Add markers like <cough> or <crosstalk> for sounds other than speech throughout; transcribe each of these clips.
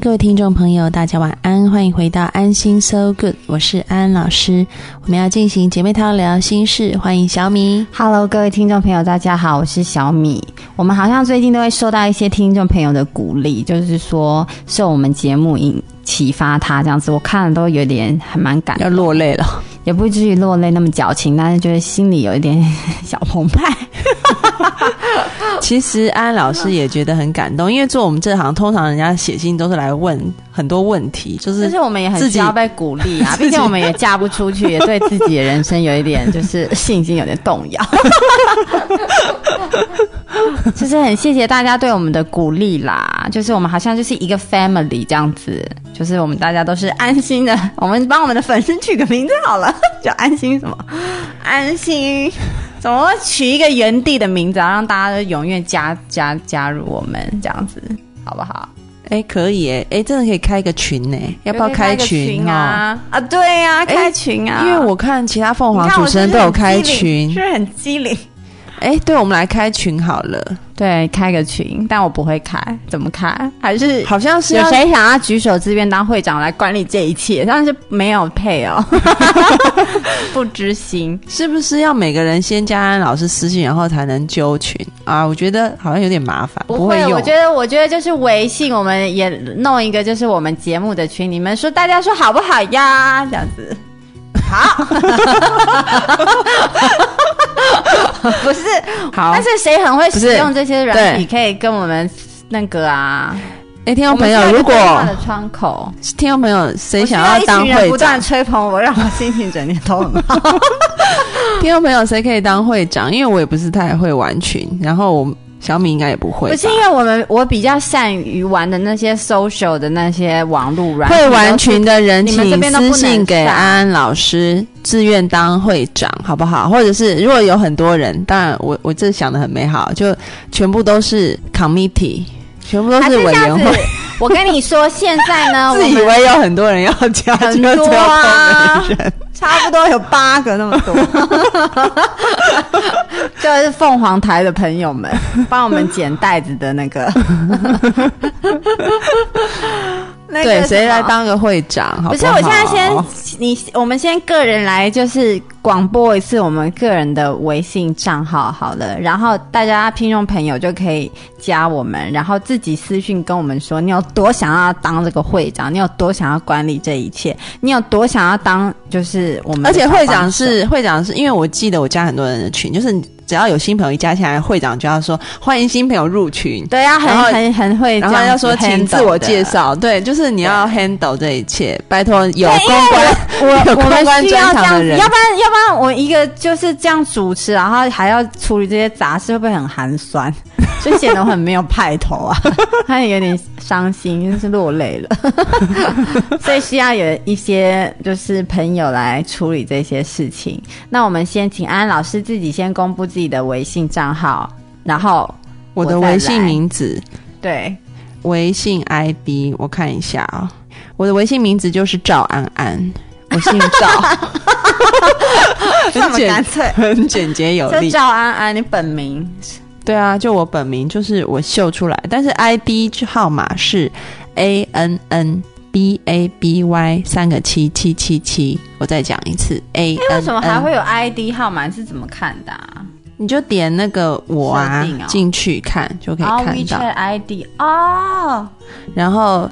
Hello，各位听众朋友，大家晚安，欢迎回到安心 So Good，我是安安老师。我们要进行姐妹淘聊心事，欢迎小米。Hello，各位听众朋友，大家好，我是小米。我们好像最近都会受到一些听众朋友的鼓励，就是说受我们节目引启发他这样子，我看了都有点还蛮感动，要落泪了，也不至于落泪那么矫情，但是就是心里有一点 <laughs> 小澎湃。<laughs> 其实安安老师也觉得很感动，因为做我们这行，通常人家写信都是来问很多问题，就是但是我们也很自己需要被鼓励啊，<laughs> 毕竟我们也嫁不出去，也对自己的人生有一点就是信心有点动摇。<laughs> 就是很谢谢大家对我们的鼓励啦，就是我们好像就是一个 family 这样子，就是我们大家都是安心的。我们帮我们的粉丝取个名字好了，叫安心什么？安心。怎么取一个原地的名字啊，让大家都永远加加加入我们这样子，好不好？哎，可以哎，哎，真的可以开一个群呢，要不要开个群哦？啊？啊，对呀、开群啊！因为我看其他凤凰主持人都有开群是，不是很机灵？哎，对，我们来开群好了，对，开个群，但我不会开，怎么开？还是好像是有谁想要举手自愿当会长来管理这一切？但是没有配哦，<laughs> 不知心。是不是要每个人先加安老师私信，然后才能揪群啊？我觉得好像有点麻烦，不会，我觉得，我觉得就是微信，我们也弄一个，就是我们节目的群，你们说大家说好不好呀？这样子，<laughs> 好，<laughs> 不是，好但，是谁很会使用这些软体，对可以跟我们那个啊？哎，听众朋友，如果窗口，听众朋友谁想要当会长不断，吹捧我，让我心情整天都很好。<laughs> 听众朋友谁可以当会长？因为我也不是太会玩群，然后我小米应该也不会吧，不是因为我们我比较善于玩的那些 social 的那些网络软会玩群的人，请私信给安安老师，自愿当会长，好不好？或者是如果有很多人，当然我我这想的很美好，就全部都是 committee，全部都是委员会。。我跟你说，现在呢，<laughs> 自以为有很多人要加，<laughs> 很结果只有多啊。差不多有八个那么多，<laughs> 就是凤凰台的朋友们帮我们捡袋子的那个，<laughs> 那个对，谁来？当个会长？好不是，我现在先你，我们先个人来，就是广播一次我们个人的微信账号好了，然后大家听众朋友就可以加我们，然后自己私讯跟我们说，你有多想要当这个会长，你有多想要管理这一切，你有多想要当就是我们而且会长是会长是因为我记得我加很多人的群，就是只要有新朋友一加进来，会长就要说欢迎新朋友入群。对啊，很很很会然后要说请自我介绍，对，就是你要 handle 这一切，拜托有公关，我 <laughs> 有我们公关需要这样子，专场的人要不然要不然我一个就是这样主持，然后还要处理这些杂事，会不会很寒酸？<laughs> 就显得我很没有派头啊，<laughs> 他也有点伤心，就是落泪了。所以需要有一些就是朋友来处理这些事情。那我们先请安安老师自己先公布自己的微信账号，然后我的微信名字、对微信 ID 我看一下啊、我的微信名字就是赵安安，我姓赵，<laughs> 这么干脆。很简洁有力。这赵安安，你本名对啊，就我本名就是我秀出来，但是 ID 号码是 A N N B A B Y 三个七七七七。我再讲一次 A 为什么还会有 ID 号码？是怎么看的啊？你就点那个我啊进去看就可以哦看到。，WeChat ID 哦，然后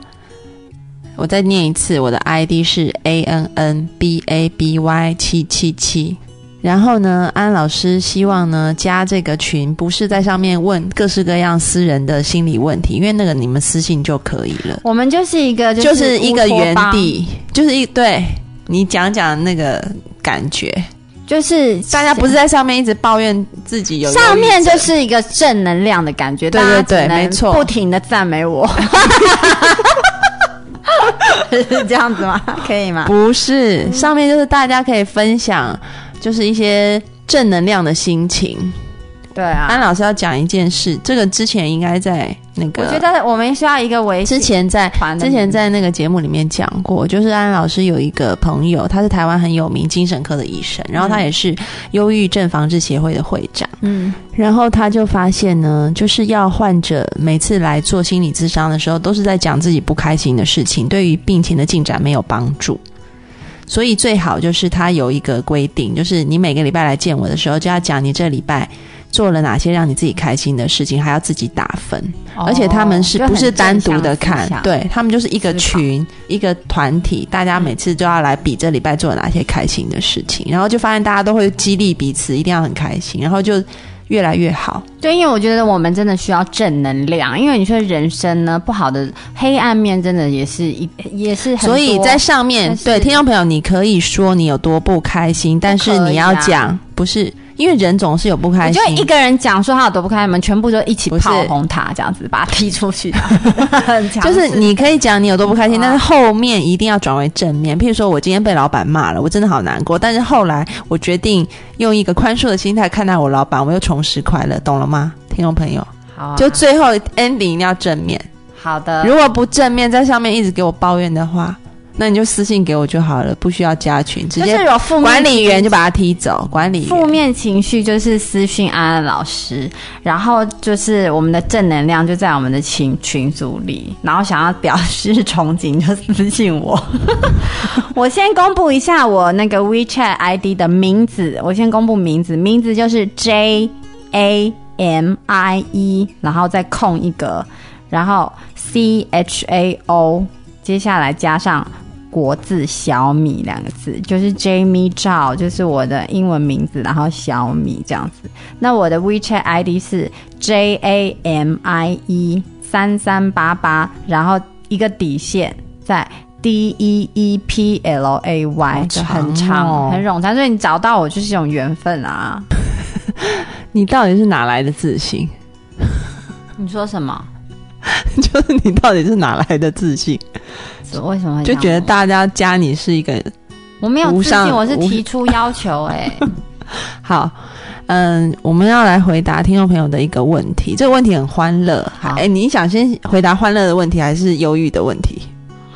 我再念一次，我的 ID 是 A N N B A B Y 七七七。然后呢，安老师希望呢加这个群，不是在上面问各式各样私人的心理问题，因为那个你们私信就可以了，我们就是一个就是是一个原，地，就是一对你讲讲那个感觉，就是大家不是在上面一直抱怨自己有上面就是一个正能量的感觉，对对对大家只能没错不停的赞美我，<laughs> 是这样子吗？可以吗？不是，上面就是大家可以分享，就是一些正能量的心情。对啊，安老师要讲一件事，这个之前应该在那个，我觉得我们需要一个维之前在之前在那个节目里面讲过，就是安老师有一个朋友，他是台湾很有名精神科的医生，然后他也是忧郁症防治协会的会长。嗯然后他就发现呢，就是要患者每次来做心理咨商的时候，都是在讲自己不开心的事情，对于病情的进展没有帮助。所以最好就是他有一个规定，就是你每个礼拜来见我的时候，就要讲你这礼拜做了哪些让你自己开心的事情，还要自己打分。而且他们是不是单独的看？对他们就是一个群、一个团体，大家每次都要来比这礼拜做了哪些开心的事情，然后就发现大家都会激励彼此，一定要很开心，然后就越来越好。对，因为我觉得我们真的需要正能量，因为你说人生呢，不好的黑暗面真的也是一也是很，所以在上面对听众朋友，你可以说你有多不开心，但是你要讲不是。因为人总是有不开心，就一个人讲说他有多不开心，我们全部就一起炮轰他，这样子把他踢出去，<laughs> 就是你可以讲你有多不开心，但是后面一定要转为正面。譬如说我今天被老板骂了，我真的好难过，但是后来我决定用一个宽恕的心态看待我老板，我又重拾快乐，懂了吗，听众朋友？好啊。就最后 ending 一定要正面，好的，如果不正面，在上面一直给我抱怨的话，那你就私信给我就好了，不需要加群，直接是有负面管理员就把他踢走，管理员。负面情绪就是私信安安老师，然后就是我们的正能量就在我们的群群组里，然后想要表示憧憬就私信我。<laughs> 我先公布一下我那个 WeChat ID 的名字，我先公布名字，名字就是 J A M I E，然后再空一格，然后 C H A O，接下来加上国字小米两个字，就是 Jamie Zhao，，就是我的英文名字，然后小米这样子。那我的 WeChat ID 是 J A M I E 三三八八，然后一个底线在 D E E P L A Y，就很长哦长很冗长，所以你找到我就是一种缘分啊。<laughs> 你到底是哪来的自信？你说什么？<laughs> 就是你到底是哪来的自信？为什么就觉得大家加你是一个我没有自信，我是提出要求哎、<laughs> 好。嗯，我们要来回答听众朋友的一个问题，这个问题很欢乐。好哎，你想先回答欢乐的问题，还是忧郁的问题？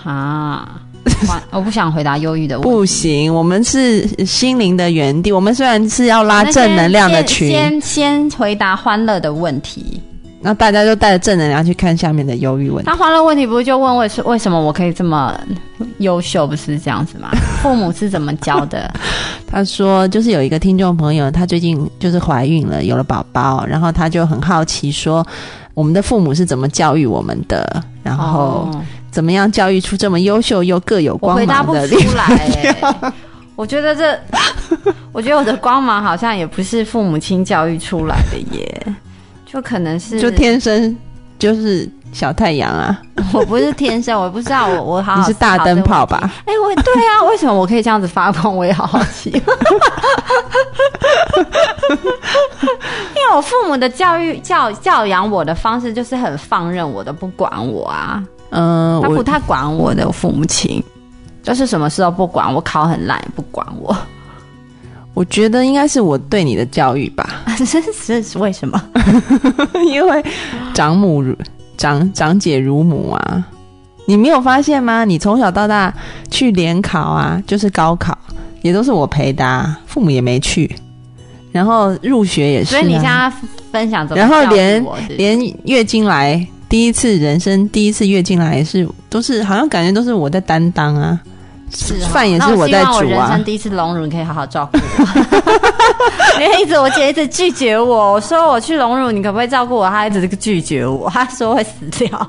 啊，<laughs> 我不想回答忧郁的问题。不行，我们是心灵的原地。我们虽然是要拉正能量的群，先先先回答欢乐的问题。那大家就带着正能量去看下面的忧郁问题。那欢乐问题不是就问为什为什么我可以这么优秀，不是这样子吗？<laughs> 父母是怎么教的？<laughs> 他说，就是有一个听众朋友，她最近就是怀孕了，有了宝宝，然后他就很好奇说，我们的父母是怎么教育我们的，然后哦怎么样教育出这么优秀又各有我光回答不出来、欸。我觉得这，我觉得我的光芒好像也不是父母亲教育出来的耶，就可能是就天生就是小太阳啊，<laughs> 我不是天生，我不知道我我好好你是大灯泡吧？哎、我对啊，为什么我可以这样子发光？我也好好奇。<laughs> 因为我父母的教育教教养我的方式就是很放任我的，不管我啊，嗯、我他不太管我的父母亲，就是什么事都不管我，考很烂也不管我，我觉得应该是我对你的教育吧，<laughs> 这是是为什么？<laughs> 因为长母如长长姐如母啊，你没有发现吗？你从小到大去联考啊，就是高考，也都是我陪的、啊，父母也没去，然后入学也是、啊，所以你现在分享怎么然后连连月经来第一次人生第一次月经来也是都是好像感觉都是我在担当啊，是哦饭也是那我在希望我人煮啊生第一次隆乳，你可以好好照顾我。<laughs> 因为一直我姐一直拒绝我，我说我去隆乳，你可不可以照顾我？她一直拒绝我，她说会死掉。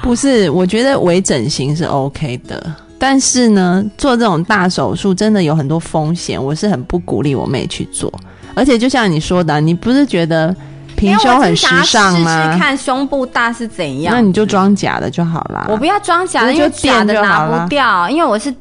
不是，我觉得微整形是 OK 的，但是呢，做这种大手术真的有很多风险，我是很不鼓励我妹去做。而且就像你说的，你不是觉得平胸很时尚吗？看胸部大是怎样。那你就装假的就好啦。我不要装假的，因为假的拿不掉，因为我是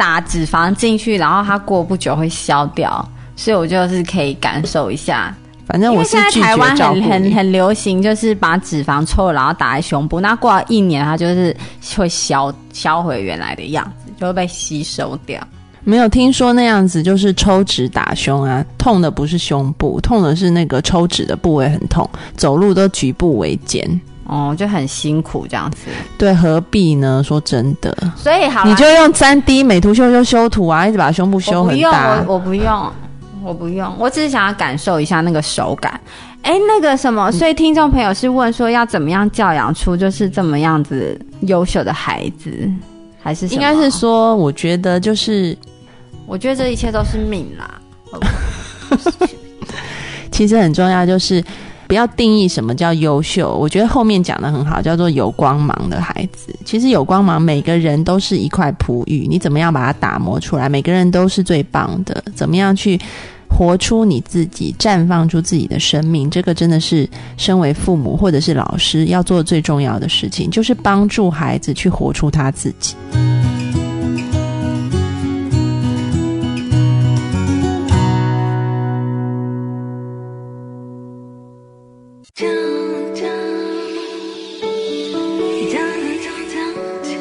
打脂肪进去，然后它过不久会消掉，所以我就是可以感受一下。反正我是拒现在台湾。很很很流行，就是把脂肪抽了然后打在胸部，那过了一年它就是会消消回原来的样子，就会被吸收掉。没有听说那样子，就是抽脂打胸啊，痛的不是胸部，痛的是那个抽脂的部位很痛，走路都举步维艰。哦，就很辛苦这样子。对，何必呢？说真的，所以好啦，你就用三 D 美图秀秀修图啊，一直把胸部修我不用，很大我。我不用，我不用，我只是想要感受一下那个手感。哎，那个什嗯么，所以听众朋友是问说要怎么样教养出就是这么样子优秀的孩子，还是应该是，说，我觉得就是，我觉得这一切都是命啦。<laughs> 其实很重要，就是不要定义什么叫优秀。我觉得后面讲的很好，叫做有光芒的孩子。其实有光芒，每个人都是一块璞玉，你怎么样把它打磨出来？每个人都是最棒的，怎么样去？活出你自己，绽放出自己的生命，这个真的是身为父母或者是老师要做最重要的事情，就是帮助孩子去活出他自己。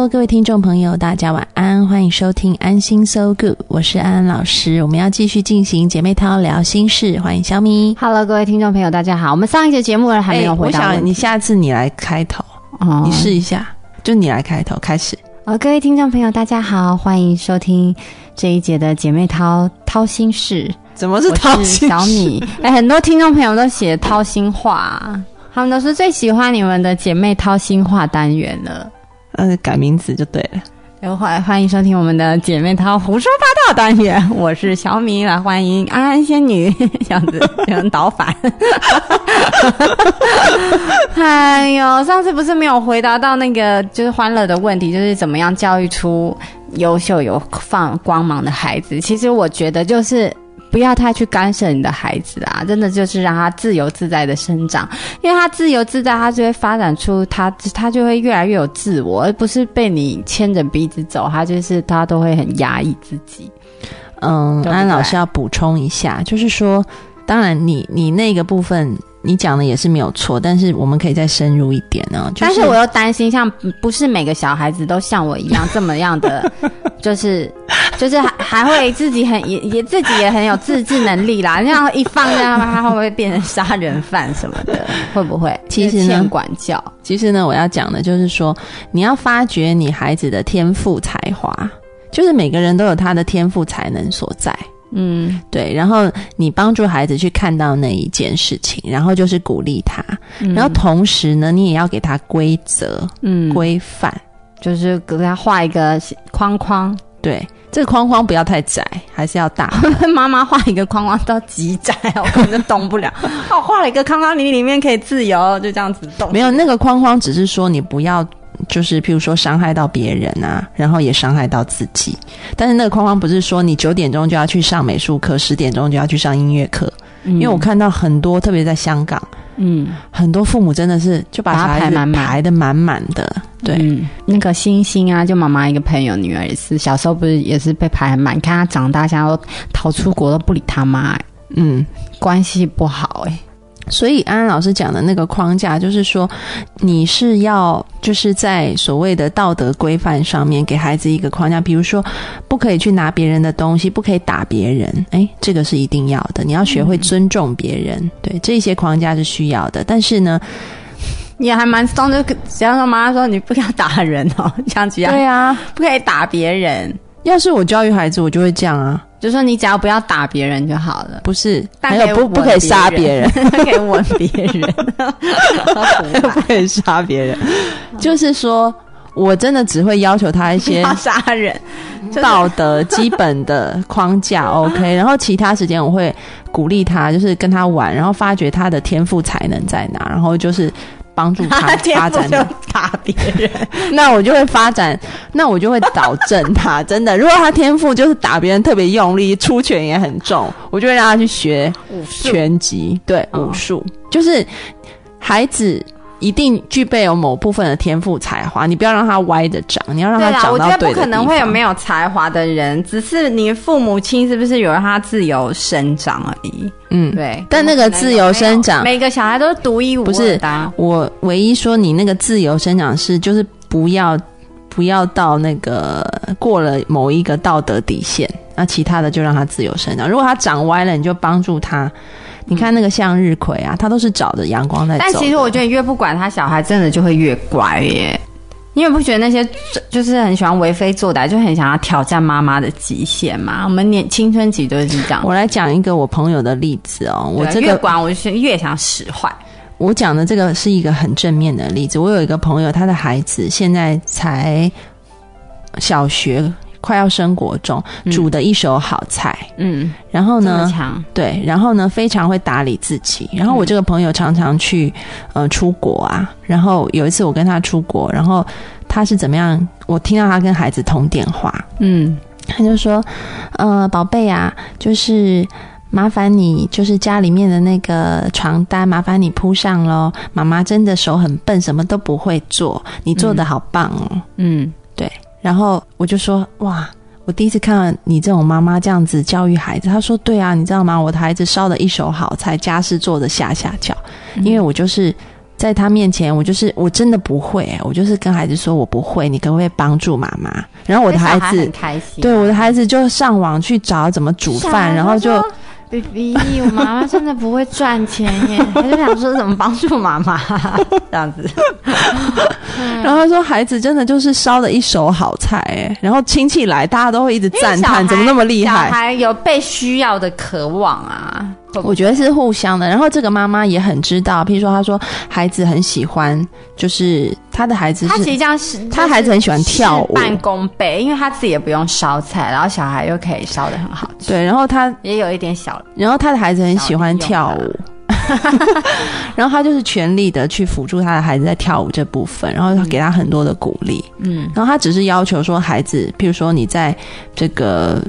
Hello，各位听众朋友，大家晚安，欢迎收听《安心 So Good》，我是安安老师。我们要继续进行姐妹淘聊心事，欢迎小米。Hello，各位听众朋友，大家好。我们上一节节目还没有回答你下次你来开头，哦你试一下，就你来开头开始。呃，各位听众朋友，大家好，欢迎收听这一节的姐妹掏掏心事。怎么是掏心小米。哎、很多听众朋友都写掏心话，他们都是最喜欢你们的姐妹掏心话单元了。呃，改名字就对了。然后欢迎收听我们的姐妹淘胡说八道单元，我是小米，来欢迎安安仙女，<laughs> 这样子有人倒反。哎呦，上次不是没有回答到那个就是欢乐的问题，就是怎么样教育出优秀有放光芒的孩子。其实我觉得就是。不要太去干涉你的孩子啊，真的就是让他自由自在的生长，因为他自由自在，他就会发展出他他就会越来越有自我，而不是被你牵着鼻子走，他就是他都会很压抑自己。嗯，对不对安老师要补充一下，就是说，当然你你那个部分你讲的也是没有错，但是我们可以再深入一点呢、就但是我又担心，像不不是每个小孩子都像我一样 <laughs> 这么样的，就是就是还还会自己很也也自己也很有自制能力啦。这样一放这样，他会不会变成杀人犯什么的？会不会？其实呢管教，其实呢，我要讲的就是说，你要发掘你孩子的天赋才华，就是每个人都有他的天赋才能所在。嗯对，然后你帮助孩子去看到那一件事情，然后就是鼓励他，嗯然后同时呢，你也要给他规则、嗯，规范。就是给他画一个框框，对，这个框框不要太窄，还是要大。<laughs> 妈妈画一个框框到极窄，<laughs> 我根本就动不了。我 <laughs> 画了一个框框，你里面可以自由，就这样子动。没有那个框框，只是说你不要，就是譬如说伤害到别人啊，然后也伤害到自己。但是那个框框不是说你九点钟就要去上美术课，十点钟就要去上音乐课。嗯，因为我看到很多，特别在香港，嗯，很多父母真的是就把把它小孩子排满满。排的满满的。对，嗯，那个星星啊，就妈妈一个朋友女儿也是，小时候不是也是被排很满，你看她长大，现在都逃出国都不理他妈、欸嗯。关系不好哎、所以安安老师讲的那个框架，就是说你是要就是在所谓的道德规范上面给孩子一个框架，比如说不可以去拿别人的东西，不可以打别人，诶，这个是一定要的。你要学会尊重别人，对这些框架是需要的。但是呢，也还蛮松，就只要说妈妈说你不要打人哦，这样子呀，对啊，不可以打别人，要是我教育孩子，我就会这样啊，就说你只要不要打别人就好了，不是，但还有不不可以杀别人，可以吻别人，不可以杀别人，<laughs> <laughs> <laughs> 就是说。我真的只会要求他一些要杀人，道德基本的框架 OK，然后其他时间我会鼓励他，就是跟他玩，然后发掘他的天赋才能在哪，然后就是帮助 <laughs> 他发展打别人，<laughs> 那我就会发展，那我就会导正他。真的，如果他天赋就是打别人特别用力，出拳也很重，我就会让他去学拳击，对哦武术，就是孩子。一定具备有某部分的天赋才华，你不要让他歪着长，你要让他对啦，长我觉得到不可能会有没有有才华的人，只是你父母亲是不是有让他自由生长而已。嗯。对，但那个自由生长每个小孩都是独一无不是二的啊。我唯一说你那个自由生长是，就是不要不要到那个过了某一个道德底线，那其他的就让他自由生长。如果他长歪了，你就帮助他。你看那个向日葵啊，它都是找着阳光在走。但其实我觉得越不管他，小孩真的就会越乖耶。你有不觉得那些就是很喜欢为非作歹，就很想要挑战妈妈的极限嘛？我们年青春期就是这样。我来讲一个我朋友的例子哦，我这个越管，我就是越想使坏。我讲的这个是一个很正面的例子。我有一个朋友，他的孩子现在才小学，快要升国中，嗯煮的一手好菜。嗯，然后呢，对，然后呢，非常会打理自己。然后我这个朋友常常去呃出国啊，然后有一次我跟他出国，然后他是怎么样？我听到他跟孩子通电话，嗯，他就说：“呃，宝贝啊，就是麻烦你，就是家里面的那个床单，麻烦你铺上喽。妈妈真的手很笨，什么都不会做，你做的好棒哦。嗯，然后我就说：“哇。”我第一次看到你这种妈妈这样子教育孩子，他说：“对啊，你知道吗？我的孩子烧的一手好菜，家事做的下下脚，因为我就是在他面前，我就是我真的不会、我就是跟孩子说我不会，你可不可以帮助妈妈？然后我的孩子对，我的孩子就上网去找怎么煮饭，然后就 B B，我妈妈真的不会赚钱耶，他就想说怎么帮助妈妈这样子。<laughs> 然后他说孩子真的就是烧的一手好菜哎，然后亲戚来，大家都会一直赞叹怎么那么厉小害。孩有被需要的渴望啊，我觉得是互相的，然后这个妈妈也很知道，譬如说，她说孩子很喜欢，就是她的孩子她其实是这样是，她孩子很喜欢跳舞事半功倍，因为她自己也不用烧菜，然后小孩又可以烧的很好吃，对，然后她也有一点小然后她的孩子很喜欢跳舞，<laughs> 然后他就是全力的去辅助他的孩子在跳舞这部分，然后他给他很多的鼓励，嗯，然后他只是要求说孩子，譬如说你在这个，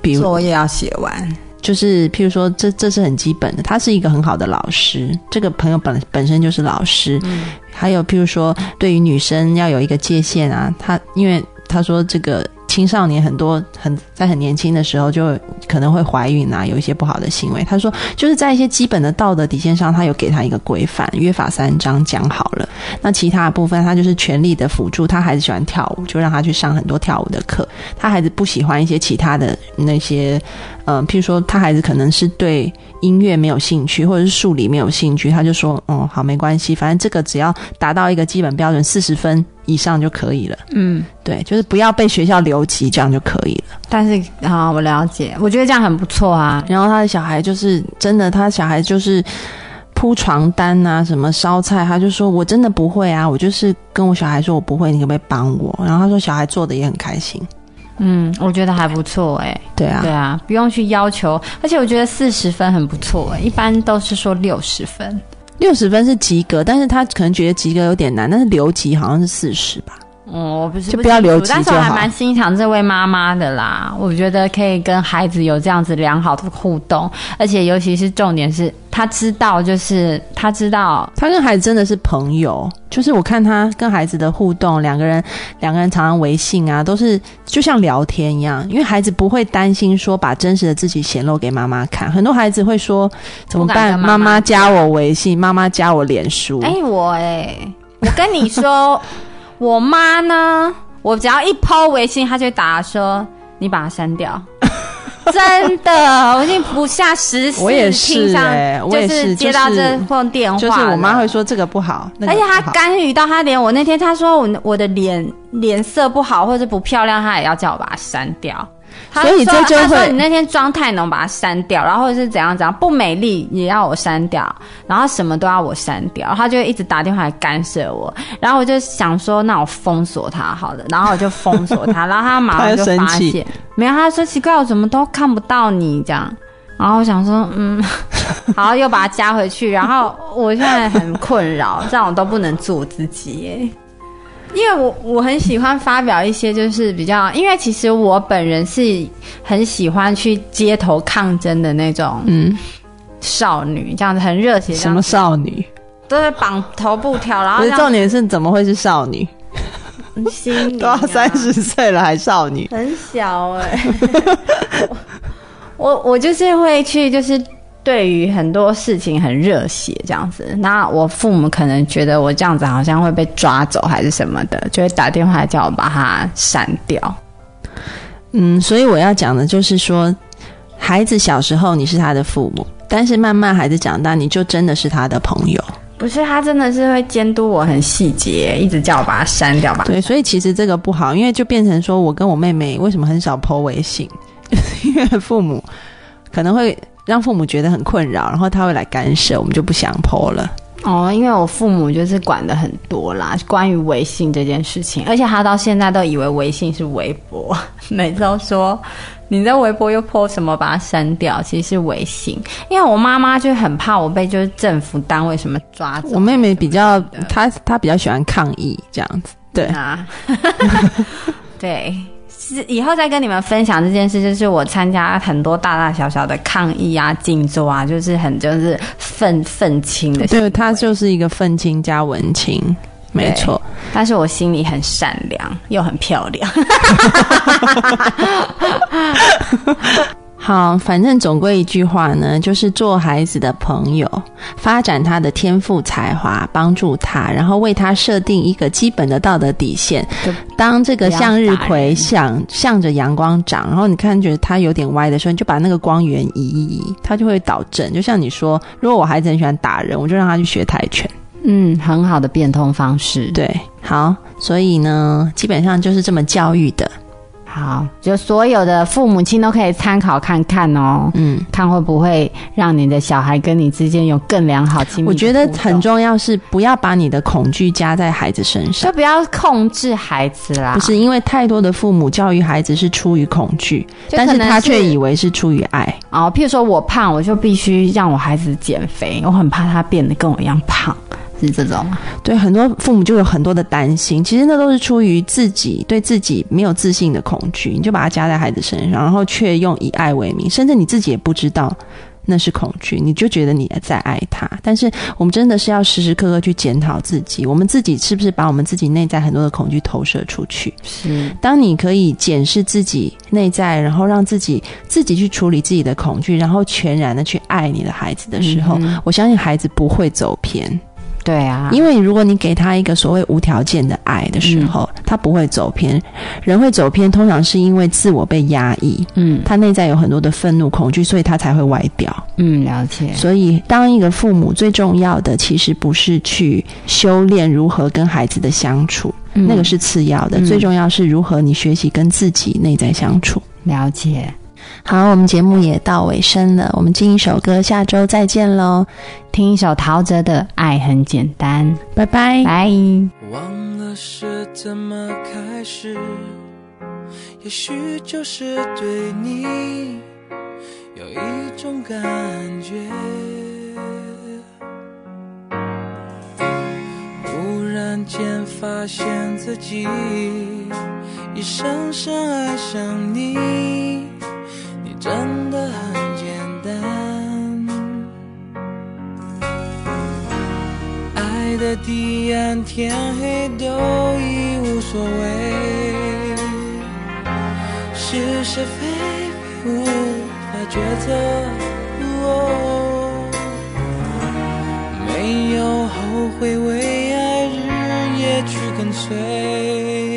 比如作业要写完，就是譬如说这这是很基本的，他是一个很好的老师，这个朋友本本身就是老师，嗯。还有譬如说对于女生要有一个界限啊，他因为他说这个青少年很多很在很年轻的时候就可能会怀孕啊，有一些不好的行为。他说就是在一些基本的道德底线上，他有给他一个规范，约法三章讲好了。那其他的部分，他就是全力的辅助。他孩子喜欢跳舞，就让他去上很多跳舞的课。他孩子不喜欢一些其他的那些，呃，譬如说他孩子可能是对音乐没有兴趣，或者是数理没有兴趣，他就说，哦，好，没关系，反正这个只要达到一个基本标准，四十分以上就可以了。嗯。对，就是不要被学校留级，这样就可以了。但是啊，我了解，我觉得这样很不错啊。然后他的小孩就是真的，他小孩就是铺床单啊，什么烧菜，他就说我真的不会啊，我就是跟我小孩说我不会，你可不可以帮我？然后他说小孩做的也很开心。嗯，我觉得还不错哎、对啊，对啊，不用去要求，而且我觉得四十分很不错哎、一般都是说六十分。六十分是及格，但是他可能觉得及格有点难，但是留级好像是四十吧。嗯，我不是就不要留级但是我还蛮欣赏这位妈妈的啦。我觉得可以跟孩子有这样子良好的互动，而且尤其是重点是，他知道，就是他知道，他跟孩子真的是朋友，就是我看他跟孩子的互动，两个人两个人常常微信啊，都是就像聊天一样，因为孩子不会担心说把真实的自己显露给妈妈看。很多孩子会说怎么办？妈妈加我微信，妈妈加我脸书。哎、我哎、我跟你说，我妈呢，我只要一抛微信，她就打说你把它删掉。<laughs> 真的，我已经不下十次我也是听上欸我也就是接到这通电话了，就是我妈会说这个不好，那个而且她干预到她连我那天她说我我的脸脸色不好或者不漂亮，她也要叫我把它删掉。他所以说这就他说会你那天妆太浓，把它删掉，然后或者是怎样怎样，不美丽也要我删掉，然后什么都要我删掉，他就一直打电话来干涉我，然后我就想说，那我封锁他好了，然后我就封锁他，然后他马上 <laughs> 就他会发生气现，没有，他说奇怪，我怎么都看不到你这样。然后我想说，嗯，<laughs> 好，又把它加回去。然后我现在很困扰，这样我都不能做自己耶。因为我我很喜欢发表一些就是比较，因为其实我本人是很喜欢去街头抗争的那种嗯，少女，这样子很热血，什么少女？都是绑头布条，然后不是重点是怎么会是少女？心灵都要啊三十岁了还少女？很小哎、<laughs> 我我就是会去，就是对于很多事情很热血这样子。那我父母可能觉得我这样子好像会被抓走还是什么的，就会打电话叫我把它删掉。嗯，所以我要讲的就是说，孩子小时候你是他的父母，但是慢慢孩子长大，你就真的是他的朋友。不是，他真的是会监督我很细节，一直叫我把它删掉吧。对，所以其实这个不好，因为就变成说我跟我妹妹为什么很少 PO 微信，<laughs> 因为父母可能会让父母觉得很困扰，然后他会来干涉，我们就不想 PO 了。哦，因为我父母就是管的很多啦，关于微信这件事情，而且他到现在都以为微信是微博，<laughs> 每次都说你在微博又 po 什么，把它删掉，其实是微信。因为我妈妈就很怕我被就是政府单位什么抓走。我妹妹比较，她她比较喜欢抗议这样子，对。啊，<laughs> 对。是以后再跟你们分享这件事，就是我参加很多大大小小的抗议啊、静坐啊，就是很就是愤愤青的。对，他就是一个愤青加文青，没错。但是我心里很善良，又很漂亮。好，反正总归一句话呢，就是做孩子的朋友，发展他的天赋才华，帮助他，然后为他设定一个基本的道德底线就。当这个向日葵人向向着阳光长，然后你看觉得它有点歪的时候，你就把那个光源移一移，它就会导正。就像你说，如果我孩子很喜欢打人，我就让他去学跆拳。嗯，很好的变通方式。对，好，所以呢，基本上就是这么教育的。好，就所有的父母亲都可以参考看看哦，嗯，看会不会让你的小孩跟你之间有更良好亲密我觉得很重要是不要把你的恐惧加在孩子身上就。不要控制孩子啦。不是因为太多的父母教育孩子是出于恐惧，但是他却以为是出于爱。哦，譬如说我胖，我就必须让我孩子减肥，我很怕他变得跟我一样胖，是这种吗？对，很多父母就有很多的担心，其实那都是出于自己对自己没有自信的恐惧，你就把它加在孩子身上，然后却用以爱为名，甚至你自己也不知道。那是恐惧，你就觉得你在爱他，但是我们真的是要时时刻刻去检讨自己，我们自己是不是把我们自己内在很多的恐惧投射出去？是，当你可以检视自己内在，然后让自己自己去处理自己的恐惧，然后全然的去爱你的孩子的时候，嗯我相信孩子不会走偏。对啊，因为如果你给他一个所谓无条件的爱的时候，他不会走偏。人会走偏，通常是因为自我被压抑，嗯他内在有很多的愤怒、恐惧，所以他才会外表。嗯，了解，所以，当一个父母最重要的，其实不是去修炼如何跟孩子的相处，嗯那个是次要的，嗯最重要是如何你学习跟自己内在相处。了解。好，我们节目也到尾声了，我们进一首歌，下周再见喽，听一首陶喆的《爱很简单》，拜拜。拜。忘了是怎么开始，也许就是对你有一种感觉。忽然间发现自己已深深爱上你，你真的很简单。爱的地暗天黑都已无所谓，是是非非无法抉择。哦没有后悔，为爱日夜去跟随。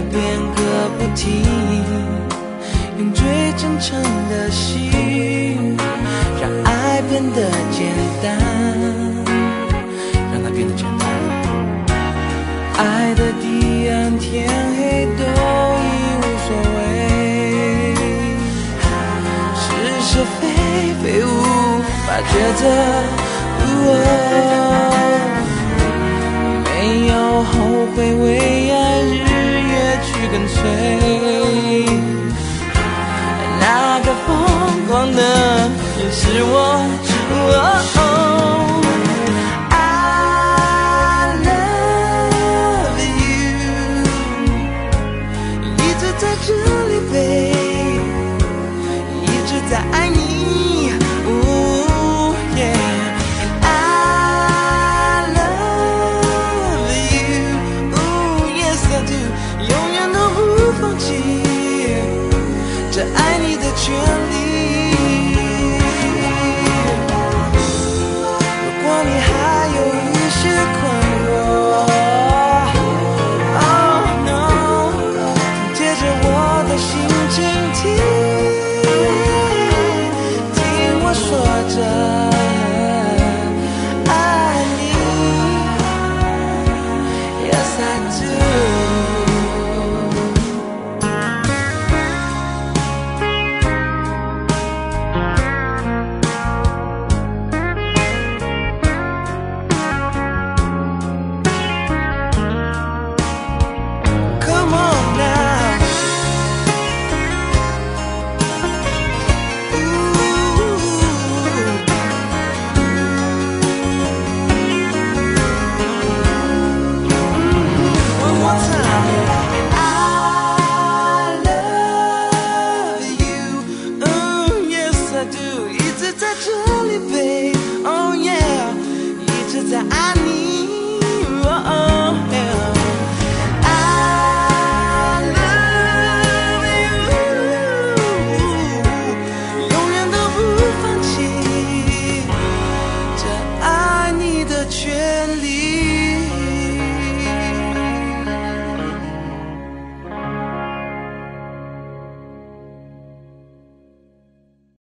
变个不停，用最真诚的心，让爱变得简单，让它变得简单。爱的彼岸，天黑都已无所谓，是是非非无法抉择。没有后悔，忘的人是我。